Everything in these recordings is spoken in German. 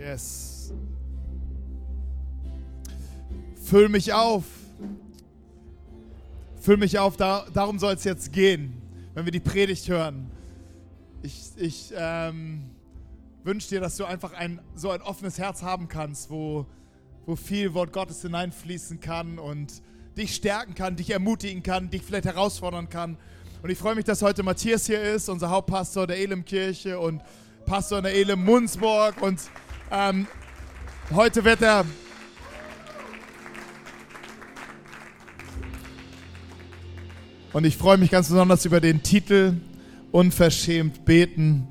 Yes. Füll mich auf. Füll mich auf, da, darum soll es jetzt gehen, wenn wir die Predigt hören. Ich, ich ähm, wünsche dir, dass du einfach ein, so ein offenes Herz haben kannst, wo, wo viel Wort Gottes hineinfließen kann und dich stärken kann, dich ermutigen kann, dich vielleicht herausfordern kann. Und ich freue mich, dass heute Matthias hier ist, unser Hauptpastor der Elim-Kirche und Pastor in der Elim Munzburg. Und ähm, heute wird er Und ich freue mich ganz besonders über den Titel Unverschämt beten.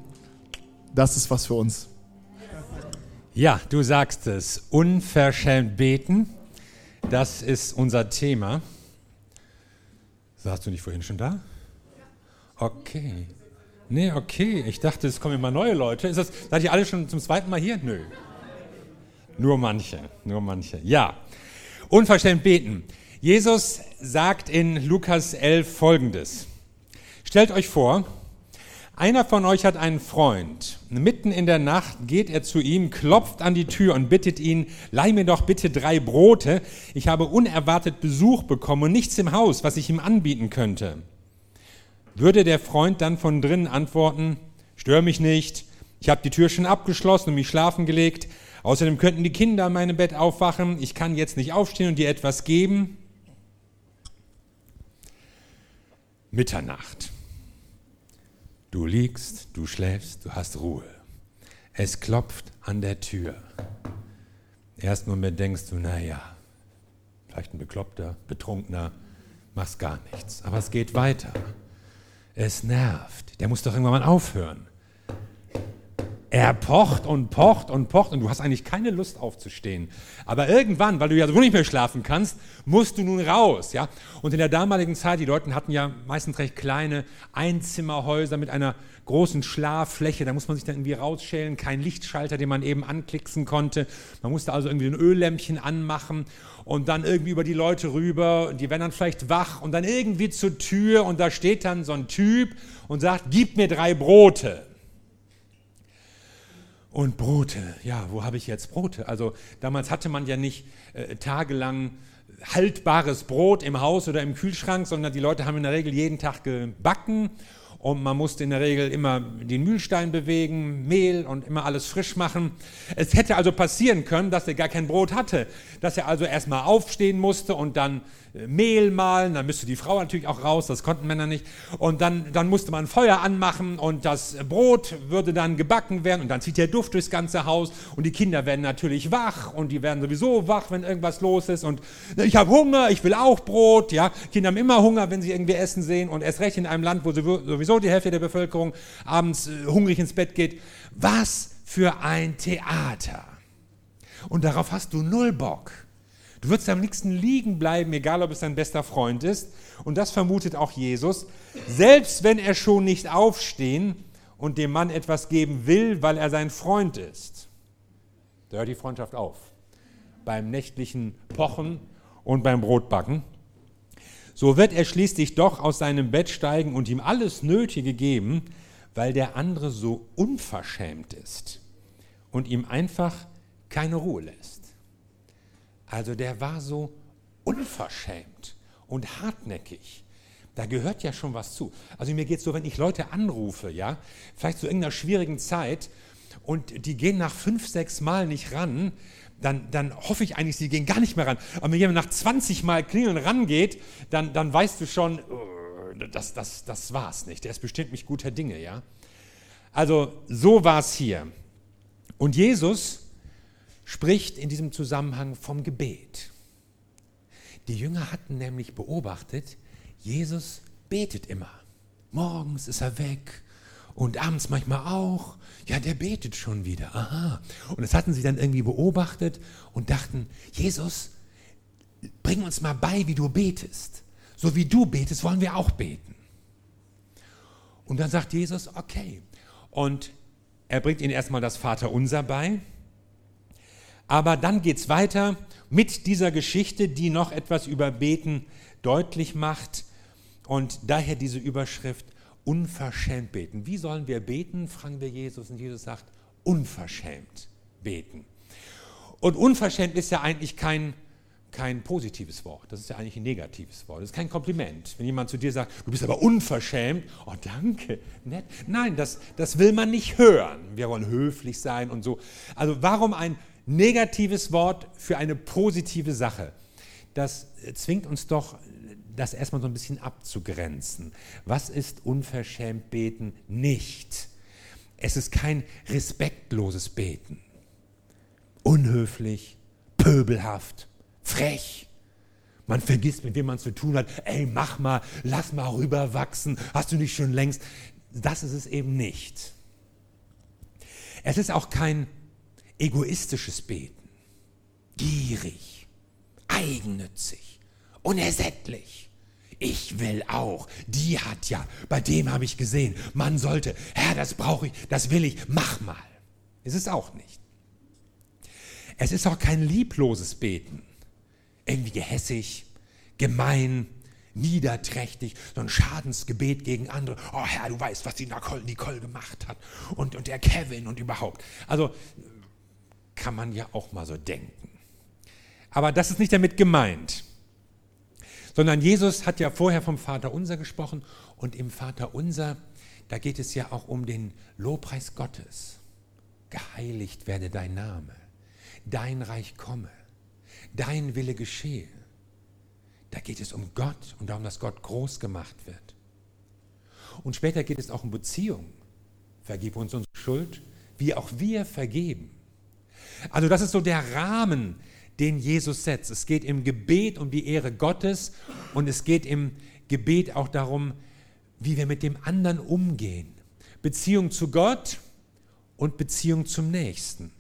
Das ist was für uns. Ja, du sagst es. Unverschämt beten. Das ist unser Thema. Warst du nicht vorhin schon da? Okay. Nee, okay. Ich dachte, es kommen immer neue Leute. Ist das, seid ihr alle schon zum zweiten Mal hier? Nö. Nur manche, nur manche. Ja. Unverschämt beten. Jesus sagt in Lukas 11 folgendes. Stellt euch vor, einer von euch hat einen Freund. Mitten in der Nacht geht er zu ihm, klopft an die Tür und bittet ihn, leih mir doch bitte drei Brote. Ich habe unerwartet Besuch bekommen und nichts im Haus, was ich ihm anbieten könnte. Würde der Freund dann von drinnen antworten, stör mich nicht, ich habe die Tür schon abgeschlossen und mich schlafen gelegt. Außerdem könnten die Kinder in meinem Bett aufwachen. Ich kann jetzt nicht aufstehen und dir etwas geben. Mitternacht. Du liegst, du schläfst, du hast Ruhe. Es klopft an der Tür. Erst Moment denkst du, naja, vielleicht ein Bekloppter, Betrunkener, machst gar nichts. Aber es geht weiter. Es nervt. Der muss doch irgendwann mal aufhören. Er pocht und pocht und pocht und du hast eigentlich keine Lust aufzustehen. Aber irgendwann, weil du ja so nicht mehr schlafen kannst, musst du nun raus. Ja? Und in der damaligen Zeit, die Leute hatten ja meistens recht kleine Einzimmerhäuser mit einer großen Schlaffläche. Da muss man sich dann irgendwie rausschälen. Kein Lichtschalter, den man eben anklicksen konnte. Man musste also irgendwie ein Öllämpchen anmachen und dann irgendwie über die Leute rüber. Die werden dann vielleicht wach und dann irgendwie zur Tür und da steht dann so ein Typ und sagt, gib mir drei Brote. Und Brote, ja, wo habe ich jetzt Brote? Also damals hatte man ja nicht äh, tagelang haltbares Brot im Haus oder im Kühlschrank, sondern die Leute haben in der Regel jeden Tag gebacken und man musste in der Regel immer den Mühlstein bewegen, Mehl und immer alles frisch machen. Es hätte also passieren können, dass er gar kein Brot hatte, dass er also erstmal aufstehen musste und dann äh, Mehl mahlen, dann müsste die Frau natürlich auch raus, das konnten Männer nicht. Und dann, dann musste man Feuer anmachen und das Brot würde dann gebacken werden und dann zieht der Duft durchs ganze Haus und die Kinder werden natürlich wach und die werden sowieso wach, wenn irgendwas los ist und ich habe Hunger, ich will auch Brot, ja. Kinder haben immer Hunger, wenn sie irgendwie Essen sehen und erst recht in einem Land, wo sowieso die Hälfte der Bevölkerung abends äh, hungrig ins Bett geht. Was für ein Theater. Und darauf hast du null Bock. Du würdest am liebsten liegen bleiben, egal ob es dein bester Freund ist. Und das vermutet auch Jesus. Selbst wenn er schon nicht aufstehen und dem Mann etwas geben will, weil er sein Freund ist. Da hört die Freundschaft auf. Beim nächtlichen Pochen und beim Brotbacken. So wird er schließlich doch aus seinem Bett steigen und ihm alles Nötige geben, weil der andere so unverschämt ist und ihm einfach keine Ruhe lässt. Also der war so unverschämt und hartnäckig. Da gehört ja schon was zu. Also mir geht es so, wenn ich Leute anrufe, ja, vielleicht zu irgendeiner schwierigen Zeit und die gehen nach fünf, sechs Mal nicht ran, dann, dann hoffe ich eigentlich, sie gehen gar nicht mehr ran. Aber wenn jemand nach 20 Mal klingeln rangeht, dann, dann weißt du schon, oh, das, das, das war's nicht. Der ist bestimmt nicht guter Dinge, ja. Also so war es hier. Und Jesus spricht in diesem Zusammenhang vom Gebet. Die Jünger hatten nämlich beobachtet, Jesus betet immer. Morgens ist er weg und abends manchmal auch. Ja, der betet schon wieder. Aha. Und das hatten sie dann irgendwie beobachtet und dachten, Jesus, bring uns mal bei, wie du betest. So wie du betest, wollen wir auch beten. Und dann sagt Jesus, okay. Und er bringt ihnen erstmal das Vaterunser bei. Aber dann geht es weiter mit dieser Geschichte, die noch etwas über Beten deutlich macht. Und daher diese Überschrift, unverschämt beten. Wie sollen wir beten, fragen wir Jesus. Und Jesus sagt, unverschämt beten. Und unverschämt ist ja eigentlich kein, kein positives Wort. Das ist ja eigentlich ein negatives Wort. Das ist kein Kompliment. Wenn jemand zu dir sagt, du bist aber unverschämt, oh danke, nett. Nein, das, das will man nicht hören. Wir wollen höflich sein und so. Also warum ein negatives Wort für eine positive Sache? Das zwingt uns doch, das erstmal so ein bisschen abzugrenzen. Was ist unverschämt beten nicht? Es ist kein respektloses Beten. Unhöflich, pöbelhaft, frech. Man vergisst, mit wem man zu tun hat. Ey, mach mal, lass mal rüberwachsen. Hast du nicht schon längst? Das ist es eben nicht. Es ist auch kein egoistisches Beten. Gierig, eigennützig, unersättlich. Ich will auch. Die hat ja. Bei dem habe ich gesehen. Man sollte. Herr, das brauche ich. Das will ich. Mach mal. Ist es auch nicht. Es ist auch kein liebloses Beten. Irgendwie gehässig, gemein, niederträchtig, so ein Schadensgebet gegen andere. Oh Herr, du weißt, was die Nicole, Nicole gemacht hat und, und der Kevin und überhaupt. Also kann man ja auch mal so denken. Aber das ist nicht damit gemeint. Sondern Jesus hat ja vorher vom Vater unser gesprochen und im Vater unser, da geht es ja auch um den Lobpreis Gottes. Geheiligt werde dein Name, dein Reich komme, dein Wille geschehe. Da geht es um Gott und darum, dass Gott groß gemacht wird. Und später geht es auch um Beziehung. Vergib uns unsere Schuld, wie auch wir vergeben. Also das ist so der Rahmen, den Jesus setzt. Es geht im Gebet um die Ehre Gottes und es geht im Gebet auch darum, wie wir mit dem anderen umgehen. Beziehung zu Gott und Beziehung zum Nächsten.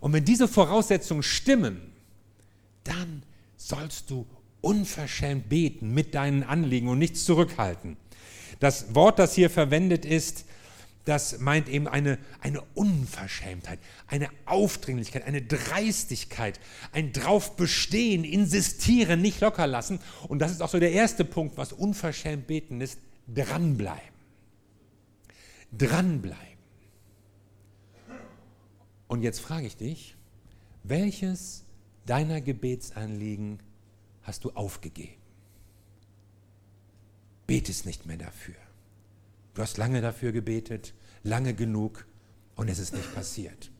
Und wenn diese Voraussetzungen stimmen, dann sollst du unverschämt beten mit deinen Anliegen und nichts zurückhalten. Das Wort, das hier verwendet ist, das meint eben eine, eine Unverschämtheit, eine Aufdringlichkeit, eine Dreistigkeit, ein Draufbestehen, insistieren, nicht locker lassen. Und das ist auch so der erste Punkt, was unverschämt beten ist, dranbleiben. Dranbleiben. Und jetzt frage ich dich, welches deiner Gebetsanliegen hast du aufgegeben? Betest nicht mehr dafür. Du hast lange dafür gebetet, lange genug und es ist nicht passiert.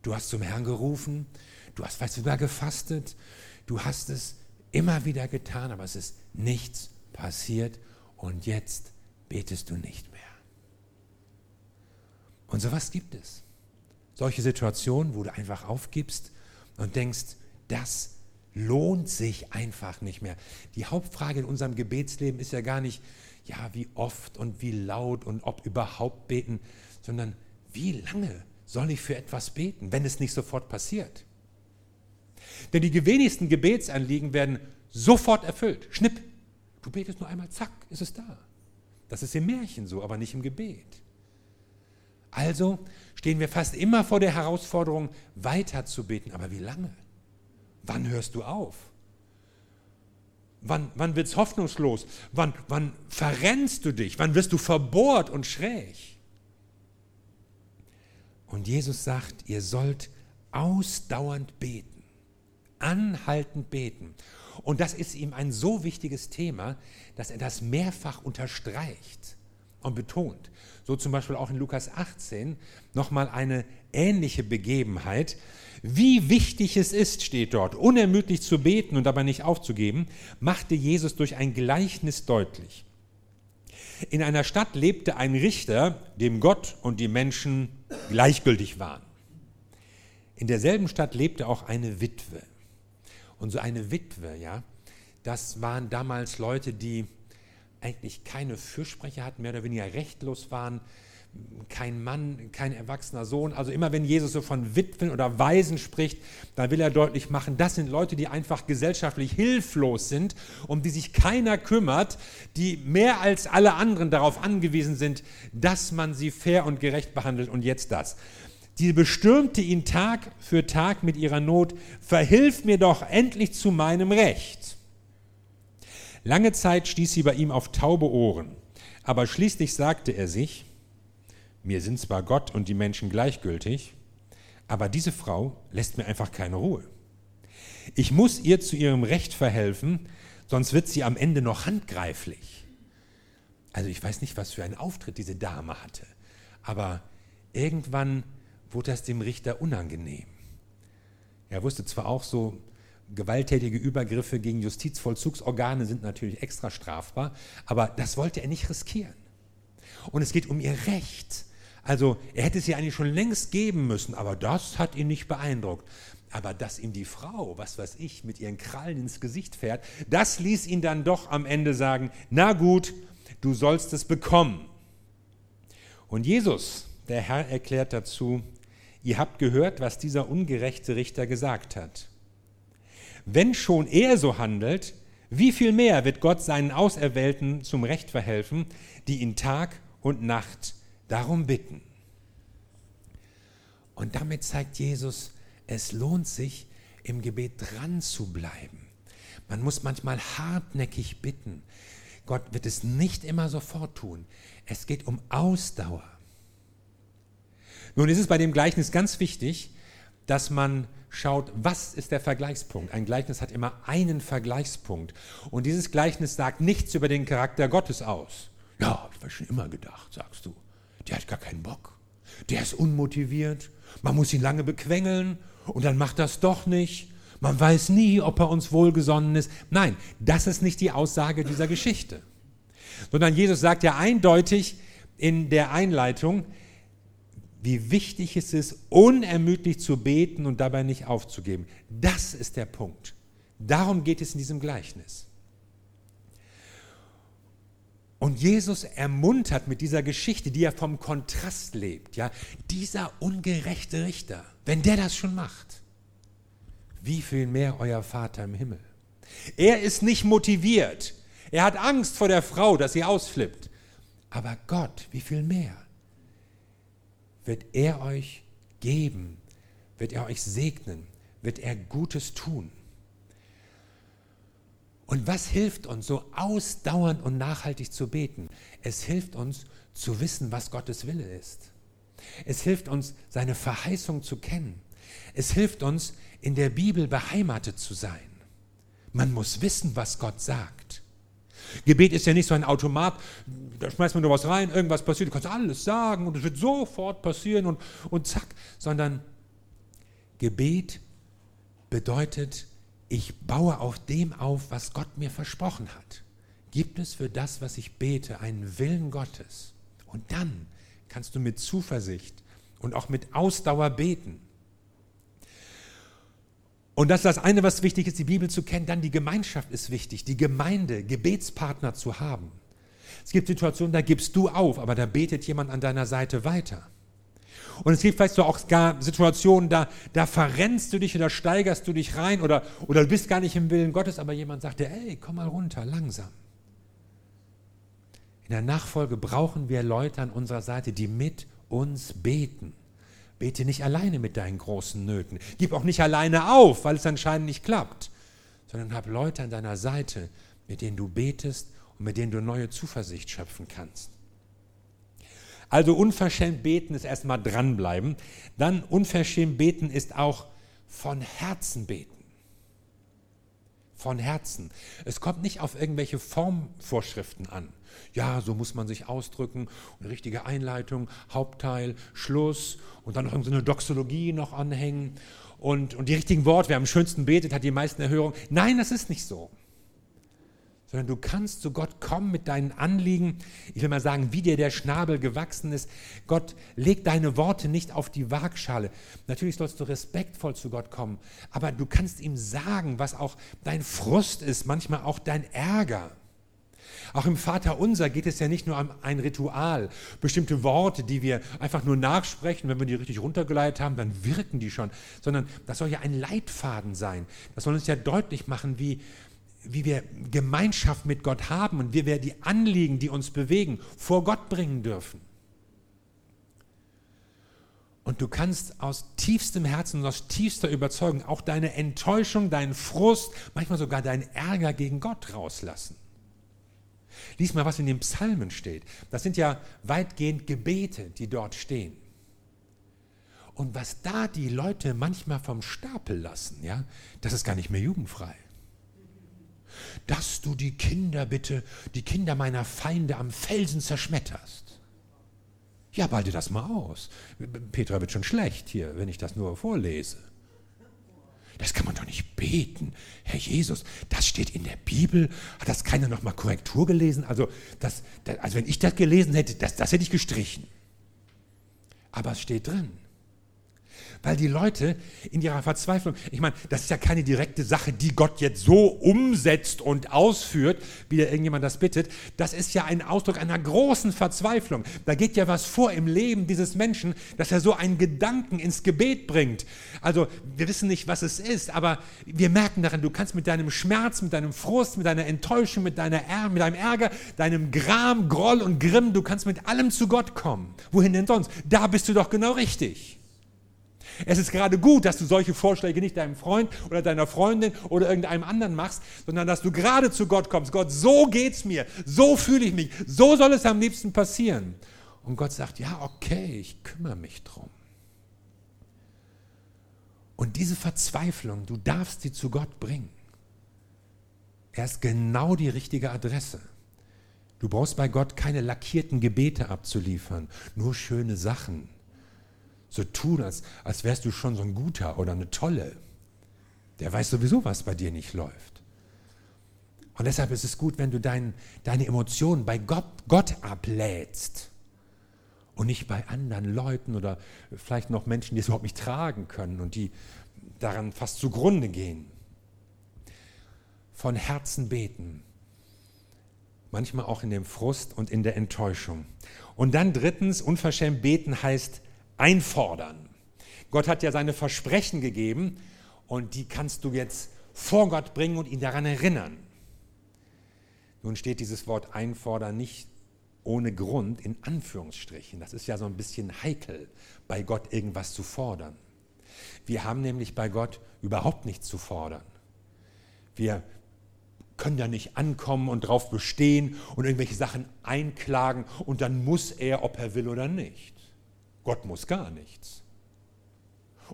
Du hast zum Herrn gerufen, du hast vielleicht sogar gefastet, du hast es immer wieder getan, aber es ist nichts passiert und jetzt betest du nicht mehr. Und sowas gibt es. Solche Situationen, wo du einfach aufgibst und denkst, das lohnt sich einfach nicht mehr. Die Hauptfrage in unserem Gebetsleben ist ja gar nicht, ja, wie oft und wie laut und ob überhaupt beten, sondern wie lange soll ich für etwas beten, wenn es nicht sofort passiert? Denn die wenigsten Gebetsanliegen werden sofort erfüllt. Schnipp. Du betest nur einmal, zack, ist es da. Das ist im Märchen so, aber nicht im Gebet. Also stehen wir fast immer vor der Herausforderung, weiter zu beten. Aber wie lange? Wann hörst du auf? Wann, wann wird es hoffnungslos? Wann, wann verrennst du dich? Wann wirst du verbohrt und schräg? Und Jesus sagt, ihr sollt ausdauernd beten, anhaltend beten. Und das ist ihm ein so wichtiges Thema, dass er das mehrfach unterstreicht und betont. So zum Beispiel auch in Lukas 18 nochmal eine ähnliche Begebenheit. Wie wichtig es ist, steht dort, unermüdlich zu beten und dabei nicht aufzugeben, machte Jesus durch ein Gleichnis deutlich. In einer Stadt lebte ein Richter, dem Gott und die Menschen gleichgültig waren. In derselben Stadt lebte auch eine Witwe. Und so eine Witwe, ja, das waren damals Leute, die eigentlich keine Fürsprecher hatten, mehr oder weniger rechtlos waren, kein Mann, kein erwachsener Sohn. Also immer wenn Jesus so von Witwen oder Waisen spricht, dann will er deutlich machen, das sind Leute, die einfach gesellschaftlich hilflos sind, um die sich keiner kümmert, die mehr als alle anderen darauf angewiesen sind, dass man sie fair und gerecht behandelt. Und jetzt das. Die bestürmte ihn Tag für Tag mit ihrer Not, verhilf mir doch endlich zu meinem Recht. Lange Zeit stieß sie bei ihm auf taube Ohren, aber schließlich sagte er sich, mir sind zwar Gott und die Menschen gleichgültig, Aber diese Frau lässt mir einfach keine Ruhe. Ich muss ihr zu ihrem Recht verhelfen, sonst wird sie am Ende noch handgreiflich. Also ich weiß nicht, was für einen Auftritt diese Dame hatte, aber irgendwann wurde das dem Richter unangenehm. Er wusste zwar auch so, gewalttätige Übergriffe gegen Justizvollzugsorgane sind natürlich extra strafbar, aber das wollte er nicht riskieren. Und es geht um ihr Recht. Also er hätte es ja eigentlich schon längst geben müssen, aber das hat ihn nicht beeindruckt. Aber dass ihm die Frau, was weiß ich, mit ihren Krallen ins Gesicht fährt, das ließ ihn dann doch am Ende sagen, na gut, du sollst es bekommen. Und Jesus, der Herr, erklärt dazu, ihr habt gehört, was dieser ungerechte Richter gesagt hat. Wenn schon er so handelt, wie viel mehr wird Gott seinen Auserwählten zum Recht verhelfen, die ihn Tag und Nacht darum bitten? Und damit zeigt Jesus, es lohnt sich, im Gebet dran zu bleiben. Man muss manchmal hartnäckig bitten. Gott wird es nicht immer sofort tun. Es geht um Ausdauer. Nun ist es bei dem Gleichnis ganz wichtig, dass man schaut, was ist der Vergleichspunkt. Ein Gleichnis hat immer einen Vergleichspunkt. Und dieses Gleichnis sagt nichts über den Charakter Gottes aus. Ja, habe ich schon immer gedacht, sagst du. Der hat gar keinen Bock. Der ist unmotiviert. Man muss ihn lange bequengeln und dann macht das doch nicht. Man weiß nie, ob er uns wohlgesonnen ist. Nein, das ist nicht die Aussage dieser Geschichte. Sondern Jesus sagt ja eindeutig in der Einleitung, wie wichtig es ist, unermüdlich zu beten und dabei nicht aufzugeben. Das ist der Punkt. Darum geht es in diesem Gleichnis. Und Jesus ermuntert mit dieser Geschichte, die ja vom Kontrast lebt, ja, dieser ungerechte Richter, wenn der das schon macht, wie viel mehr euer Vater im Himmel. Er ist nicht motiviert. Er hat Angst vor der Frau, dass sie ausflippt. Aber Gott, wie viel mehr? wird er euch geben, wird er euch segnen, wird er Gutes tun. Und was hilft uns, so ausdauernd und nachhaltig zu beten? Es hilft uns zu wissen, was Gottes Wille ist. Es hilft uns, seine Verheißung zu kennen. Es hilft uns, in der Bibel beheimatet zu sein. Man muss wissen, was Gott sagt. Gebet ist ja nicht so ein Automat, da schmeißt man nur was rein, irgendwas passiert, du kannst alles sagen und es wird sofort passieren und, und zack, sondern Gebet bedeutet, ich baue auf dem auf, was Gott mir versprochen hat. Gibt es für das, was ich bete, einen Willen Gottes? Und dann kannst du mit Zuversicht und auch mit Ausdauer beten. Und das ist das eine, was wichtig ist, die Bibel zu kennen. Dann die Gemeinschaft ist wichtig, die Gemeinde, Gebetspartner zu haben. Es gibt Situationen, da gibst du auf, aber da betet jemand an deiner Seite weiter. Und es gibt vielleicht so auch gar Situationen, da, da verrennst du dich oder steigerst du dich rein oder, oder du bist gar nicht im Willen Gottes, aber jemand sagt dir, ey, komm mal runter, langsam. In der Nachfolge brauchen wir Leute an unserer Seite, die mit uns beten. Bete nicht alleine mit deinen großen Nöten. Gib auch nicht alleine auf, weil es anscheinend nicht klappt, sondern hab Leute an deiner Seite, mit denen du betest und mit denen du neue Zuversicht schöpfen kannst. Also unverschämt beten ist erstmal dranbleiben. Dann unverschämt beten ist auch von Herzen beten von Herzen. Es kommt nicht auf irgendwelche Formvorschriften an. Ja, so muss man sich ausdrücken, eine richtige Einleitung, Hauptteil, Schluss und dann noch eine Doxologie noch anhängen und, und die richtigen Worte, wer am schönsten betet, hat die meisten Erhörungen. Nein, das ist nicht so sondern du kannst zu Gott kommen mit deinen Anliegen. Ich will mal sagen, wie dir der Schnabel gewachsen ist. Gott legt deine Worte nicht auf die Waagschale. Natürlich sollst du respektvoll zu Gott kommen, aber du kannst ihm sagen, was auch dein Frust ist, manchmal auch dein Ärger. Auch im Vater unser geht es ja nicht nur um ein Ritual, bestimmte Worte, die wir einfach nur nachsprechen, wenn wir die richtig runtergeleitet haben, dann wirken die schon, sondern das soll ja ein Leitfaden sein. Das soll uns ja deutlich machen, wie, wie wir Gemeinschaft mit Gott haben und wie wir die Anliegen, die uns bewegen, vor Gott bringen dürfen. Und du kannst aus tiefstem Herzen und aus tiefster Überzeugung auch deine Enttäuschung, deinen Frust, manchmal sogar deinen Ärger gegen Gott rauslassen. Lies mal, was in den Psalmen steht. Das sind ja weitgehend Gebete, die dort stehen. Und was da die Leute manchmal vom Stapel lassen, ja, das ist gar nicht mehr jugendfrei. Dass du die Kinder bitte, die Kinder meiner Feinde am Felsen zerschmetterst. Ja, balte das mal aus. Petra wird schon schlecht hier, wenn ich das nur vorlese. Das kann man doch nicht beten. Herr Jesus, das steht in der Bibel. Hat das keiner nochmal Korrektur gelesen? Also, das, das, also wenn ich das gelesen hätte, das, das hätte ich gestrichen. Aber es steht drin. Weil die Leute in ihrer Verzweiflung, ich meine, das ist ja keine direkte Sache, die Gott jetzt so umsetzt und ausführt, wie der irgendjemand das bittet. Das ist ja ein Ausdruck einer großen Verzweiflung. Da geht ja was vor im Leben dieses Menschen, dass er so einen Gedanken ins Gebet bringt. Also wir wissen nicht, was es ist, aber wir merken daran, du kannst mit deinem Schmerz, mit deinem Frust, mit deiner Enttäuschung, mit, deiner mit deinem Ärger, deinem Gram, Groll und Grimm, du kannst mit allem zu Gott kommen. Wohin denn sonst? Da bist du doch genau richtig. Es ist gerade gut, dass du solche Vorschläge nicht deinem Freund oder deiner Freundin oder irgendeinem anderen machst, sondern dass du gerade zu Gott kommst. Gott, so geht's mir, so fühle ich mich, so soll es am liebsten passieren. Und Gott sagt, ja, okay, ich kümmere mich drum. Und diese Verzweiflung, du darfst sie zu Gott bringen. Er ist genau die richtige Adresse. Du brauchst bei Gott keine lackierten Gebete abzuliefern, nur schöne Sachen so tun, als, als wärst du schon so ein guter oder eine tolle. Der weiß sowieso, was bei dir nicht läuft. Und deshalb ist es gut, wenn du dein, deine Emotionen bei Gott, Gott ablädst und nicht bei anderen Leuten oder vielleicht noch Menschen, die es überhaupt nicht tragen können und die daran fast zugrunde gehen. Von Herzen beten. Manchmal auch in dem Frust und in der Enttäuschung. Und dann drittens, unverschämt beten heißt einfordern. Gott hat ja seine Versprechen gegeben und die kannst du jetzt vor Gott bringen und ihn daran erinnern. Nun steht dieses Wort einfordern nicht ohne Grund in Anführungsstrichen. Das ist ja so ein bisschen heikel, bei Gott irgendwas zu fordern. Wir haben nämlich bei Gott überhaupt nichts zu fordern. Wir können ja nicht ankommen und darauf bestehen und irgendwelche Sachen einklagen und dann muss er, ob er will oder nicht. Gott muss gar nichts.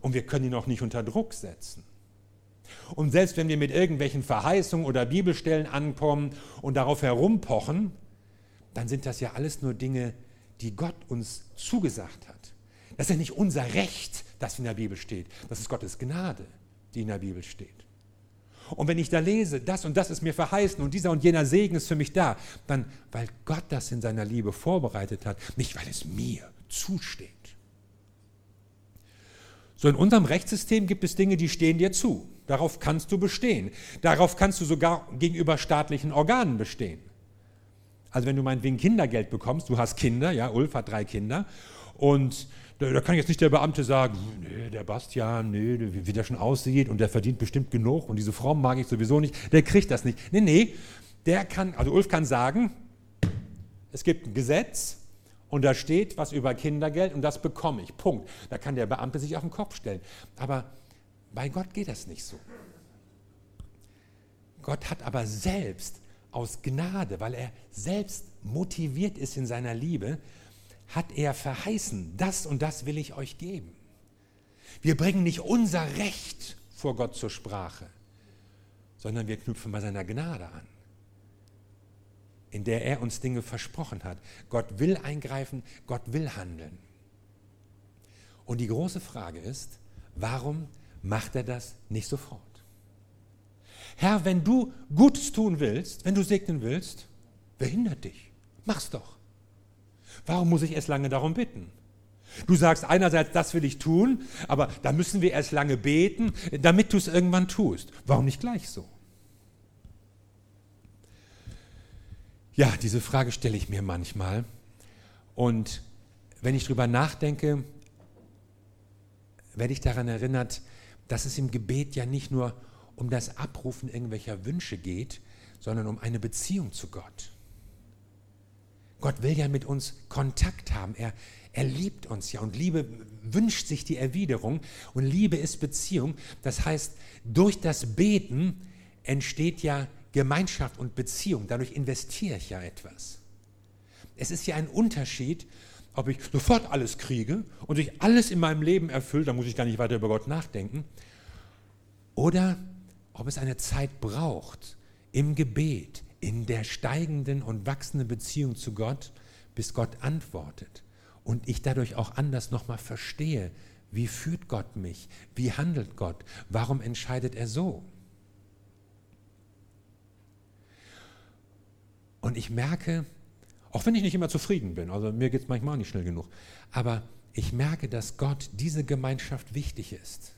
Und wir können ihn auch nicht unter Druck setzen. Und selbst wenn wir mit irgendwelchen Verheißungen oder Bibelstellen ankommen und darauf herumpochen, dann sind das ja alles nur Dinge, die Gott uns zugesagt hat. Das ist ja nicht unser Recht, das in der Bibel steht. Das ist Gottes Gnade, die in der Bibel steht. Und wenn ich da lese, das und das ist mir verheißen und dieser und jener Segen ist für mich da, dann, weil Gott das in seiner Liebe vorbereitet hat, nicht weil es mir zusteht. So in unserem Rechtssystem gibt es Dinge, die stehen dir zu. Darauf kannst du bestehen. Darauf kannst du sogar gegenüber staatlichen Organen bestehen. Also wenn du meinetwegen Kindergeld bekommst, du hast Kinder, ja, Ulf hat drei Kinder und da, da kann jetzt nicht der Beamte sagen, nee, der Bastian, nee, wie der schon aussieht und der verdient bestimmt genug und diese Frau mag ich sowieso nicht, der kriegt das nicht. Nee, nee, der kann, also Ulf kann sagen, es gibt ein Gesetz, und da steht was über Kindergeld und das bekomme ich. Punkt. Da kann der Beamte sich auf den Kopf stellen. Aber bei Gott geht das nicht so. Gott hat aber selbst aus Gnade, weil er selbst motiviert ist in seiner Liebe, hat er verheißen, das und das will ich euch geben. Wir bringen nicht unser Recht vor Gott zur Sprache, sondern wir knüpfen bei seiner Gnade an in der er uns Dinge versprochen hat. Gott will eingreifen, Gott will handeln. Und die große Frage ist, warum macht er das nicht sofort? Herr, wenn du Gutes tun willst, wenn du segnen willst, wer hindert dich? Mach's doch. Warum muss ich erst lange darum bitten? Du sagst einerseits, das will ich tun, aber da müssen wir erst lange beten, damit du es irgendwann tust. Warum nicht gleich so? Ja, diese Frage stelle ich mir manchmal. Und wenn ich darüber nachdenke, werde ich daran erinnert, dass es im Gebet ja nicht nur um das Abrufen irgendwelcher Wünsche geht, sondern um eine Beziehung zu Gott. Gott will ja mit uns Kontakt haben. Er, er liebt uns ja und Liebe wünscht sich die Erwiderung und Liebe ist Beziehung. Das heißt, durch das Beten entsteht ja Gemeinschaft und Beziehung, dadurch investiere ich ja etwas. Es ist ja ein Unterschied, ob ich sofort alles kriege und sich alles in meinem Leben erfüllt, dann muss ich gar nicht weiter über Gott nachdenken. Oder ob es eine Zeit braucht im Gebet, in der steigenden und wachsenden Beziehung zu Gott, bis Gott antwortet und ich dadurch auch anders nochmal verstehe, wie führt Gott mich, wie handelt Gott, warum entscheidet er so. Und ich merke, auch wenn ich nicht immer zufrieden bin, also mir geht es manchmal nicht schnell genug, aber ich merke, dass Gott diese Gemeinschaft wichtig ist.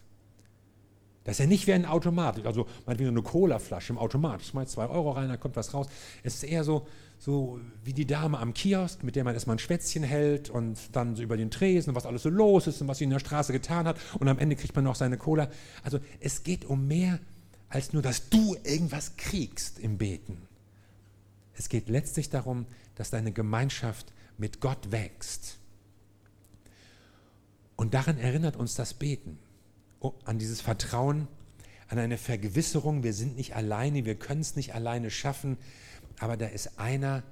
Dass er nicht wie ein Automat, also meinetwegen eine Colaflasche im Automat, schmeißt zwei Euro rein, da kommt was raus. Es ist eher so, so wie die Dame am Kiosk, mit der man erstmal ein Schwätzchen hält und dann so über den Tresen, was alles so los ist und was sie in der Straße getan hat und am Ende kriegt man noch seine Cola. Also es geht um mehr als nur, dass du irgendwas kriegst im Beten. Es geht letztlich darum, dass deine Gemeinschaft mit Gott wächst. Und daran erinnert uns das Beten, oh, an dieses Vertrauen, an eine Vergewisserung, wir sind nicht alleine, wir können es nicht alleine schaffen, aber da ist einer,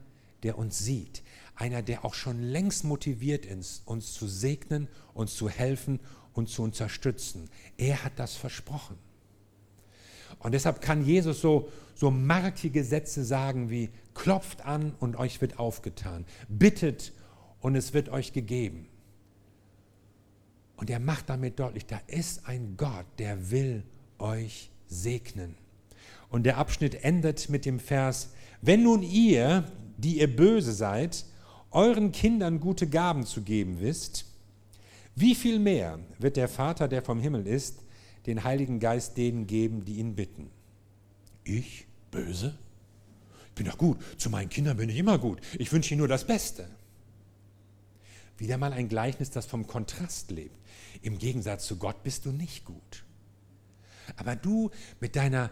der uns sieht, einer, der auch schon längst motiviert ist, uns zu segnen, uns zu helfen und zu unterstützen. Er hat das versprochen. Und deshalb kann Jesus so, so markige Sätze sagen wie, klopft an und euch wird aufgetan, bittet und es wird euch gegeben. Und er macht damit deutlich, da ist ein Gott, der will euch segnen. Und der Abschnitt endet mit dem Vers, wenn nun ihr, die ihr böse seid, euren Kindern gute Gaben zu geben wisst, wie viel mehr wird der Vater, der vom Himmel ist, den Heiligen Geist denen geben, die ihn bitten. Ich? Böse? Ich bin doch gut. Zu meinen Kindern bin ich immer gut. Ich wünsche ihnen nur das Beste. Wieder mal ein Gleichnis, das vom Kontrast lebt. Im Gegensatz zu Gott bist du nicht gut. Aber du mit deiner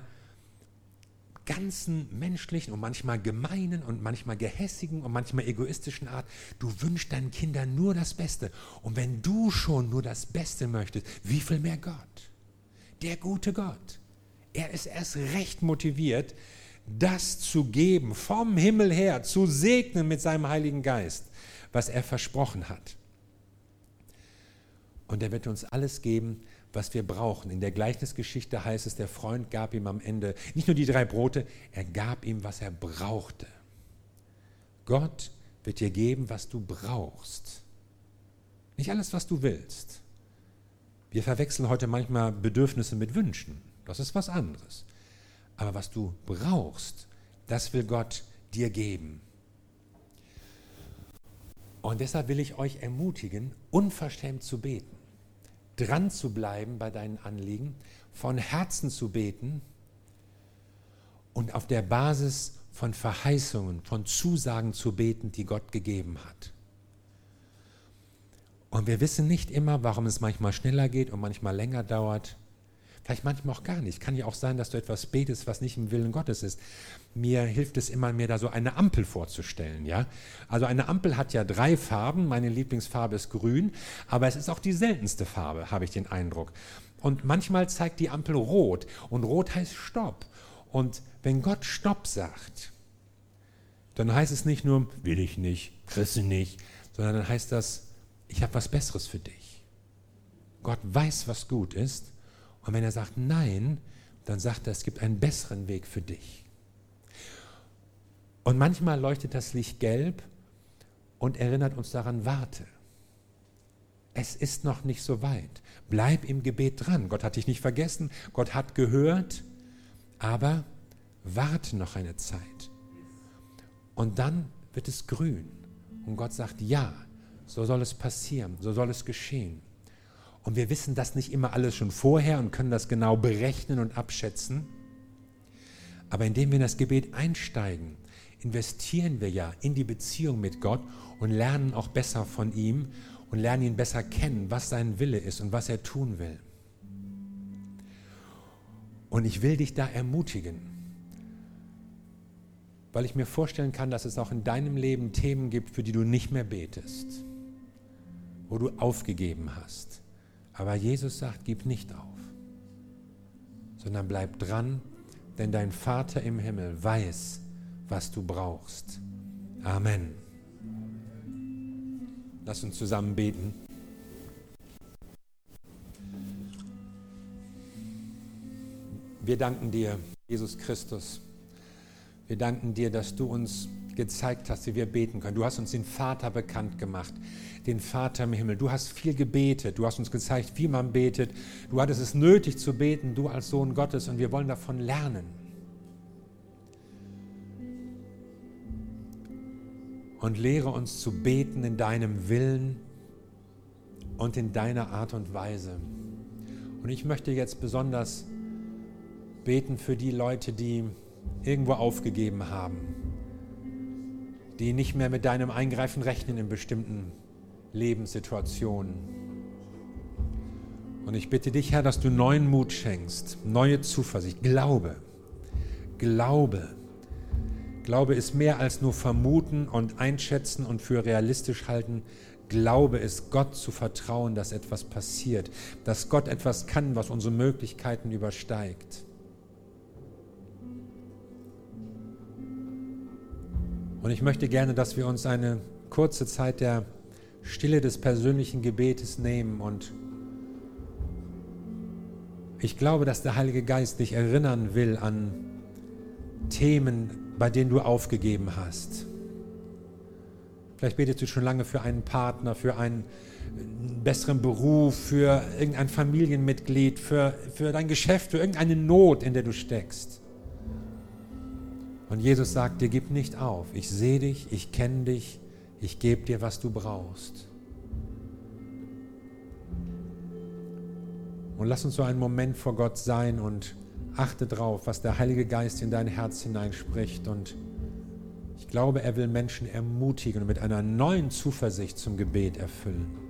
ganzen menschlichen und manchmal gemeinen und manchmal gehässigen und manchmal egoistischen Art, du wünschst deinen Kindern nur das Beste. Und wenn du schon nur das Beste möchtest, wie viel mehr Gott? Der gute Gott. Er ist erst recht motiviert, das zu geben, vom Himmel her, zu segnen mit seinem Heiligen Geist, was er versprochen hat. Und er wird uns alles geben, was wir brauchen. In der Gleichnisgeschichte heißt es, der Freund gab ihm am Ende nicht nur die drei Brote, er gab ihm, was er brauchte. Gott wird dir geben, was du brauchst. Nicht alles, was du willst. Wir verwechseln heute manchmal Bedürfnisse mit Wünschen. Das ist was anderes. Aber was du brauchst, das will Gott dir geben. Und deshalb will ich euch ermutigen, unverschämt zu beten, dran zu bleiben bei deinen Anliegen, von Herzen zu beten und auf der Basis von Verheißungen, von Zusagen zu beten, die Gott gegeben hat. Und wir wissen nicht immer, warum es manchmal schneller geht und manchmal länger dauert. Vielleicht manchmal auch gar nicht. Kann ja auch sein, dass du etwas betest, was nicht im Willen Gottes ist. Mir hilft es immer, mir da so eine Ampel vorzustellen. Ja? Also eine Ampel hat ja drei Farben. Meine Lieblingsfarbe ist grün, aber es ist auch die seltenste Farbe, habe ich den Eindruck. Und manchmal zeigt die Ampel rot und rot heißt Stopp. Und wenn Gott Stopp sagt, dann heißt es nicht nur, will ich nicht, kriegst du nicht, sondern dann heißt das, ich habe was Besseres für dich. Gott weiß, was gut ist. Und wenn er sagt Nein, dann sagt er, es gibt einen besseren Weg für dich. Und manchmal leuchtet das Licht gelb und erinnert uns daran, warte. Es ist noch nicht so weit. Bleib im Gebet dran. Gott hat dich nicht vergessen. Gott hat gehört. Aber warte noch eine Zeit. Und dann wird es grün. Und Gott sagt, ja, so soll es passieren, so soll es geschehen. Und wir wissen das nicht immer alles schon vorher und können das genau berechnen und abschätzen. Aber indem wir in das Gebet einsteigen, investieren wir ja in die Beziehung mit Gott und lernen auch besser von ihm und lernen ihn besser kennen, was sein Wille ist und was er tun will. Und ich will dich da ermutigen, weil ich mir vorstellen kann, dass es auch in deinem Leben Themen gibt, für die du nicht mehr betest wo du aufgegeben hast. Aber Jesus sagt, gib nicht auf, sondern bleib dran, denn dein Vater im Himmel weiß, was du brauchst. Amen. Lass uns zusammen beten. Wir danken dir, Jesus Christus. Wir danken dir, dass du uns gezeigt hast, wie wir beten können. Du hast uns den Vater bekannt gemacht, den Vater im Himmel. Du hast viel gebetet. Du hast uns gezeigt, wie man betet. Du hattest es nötig zu beten, du als Sohn Gottes, und wir wollen davon lernen. Und lehre uns zu beten in deinem Willen und in deiner Art und Weise. Und ich möchte jetzt besonders beten für die Leute, die irgendwo aufgegeben haben, die nicht mehr mit deinem Eingreifen rechnen in bestimmten Lebenssituationen. Und ich bitte dich, Herr, dass du neuen Mut schenkst, neue Zuversicht, Glaube, Glaube. Glaube ist mehr als nur vermuten und einschätzen und für realistisch halten. Glaube ist, Gott zu vertrauen, dass etwas passiert, dass Gott etwas kann, was unsere Möglichkeiten übersteigt. Und ich möchte gerne, dass wir uns eine kurze Zeit der Stille des persönlichen Gebetes nehmen. Und ich glaube, dass der Heilige Geist dich erinnern will an Themen, bei denen du aufgegeben hast. Vielleicht betest du schon lange für einen Partner, für einen besseren Beruf, für irgendein Familienmitglied, für, für dein Geschäft, für irgendeine Not, in der du steckst. Und Jesus sagt dir, gib nicht auf. Ich sehe dich, ich kenne dich, ich gebe dir, was du brauchst. Und lass uns so einen Moment vor Gott sein und achte drauf, was der Heilige Geist in dein Herz hineinspricht. Und ich glaube, er will Menschen ermutigen und mit einer neuen Zuversicht zum Gebet erfüllen.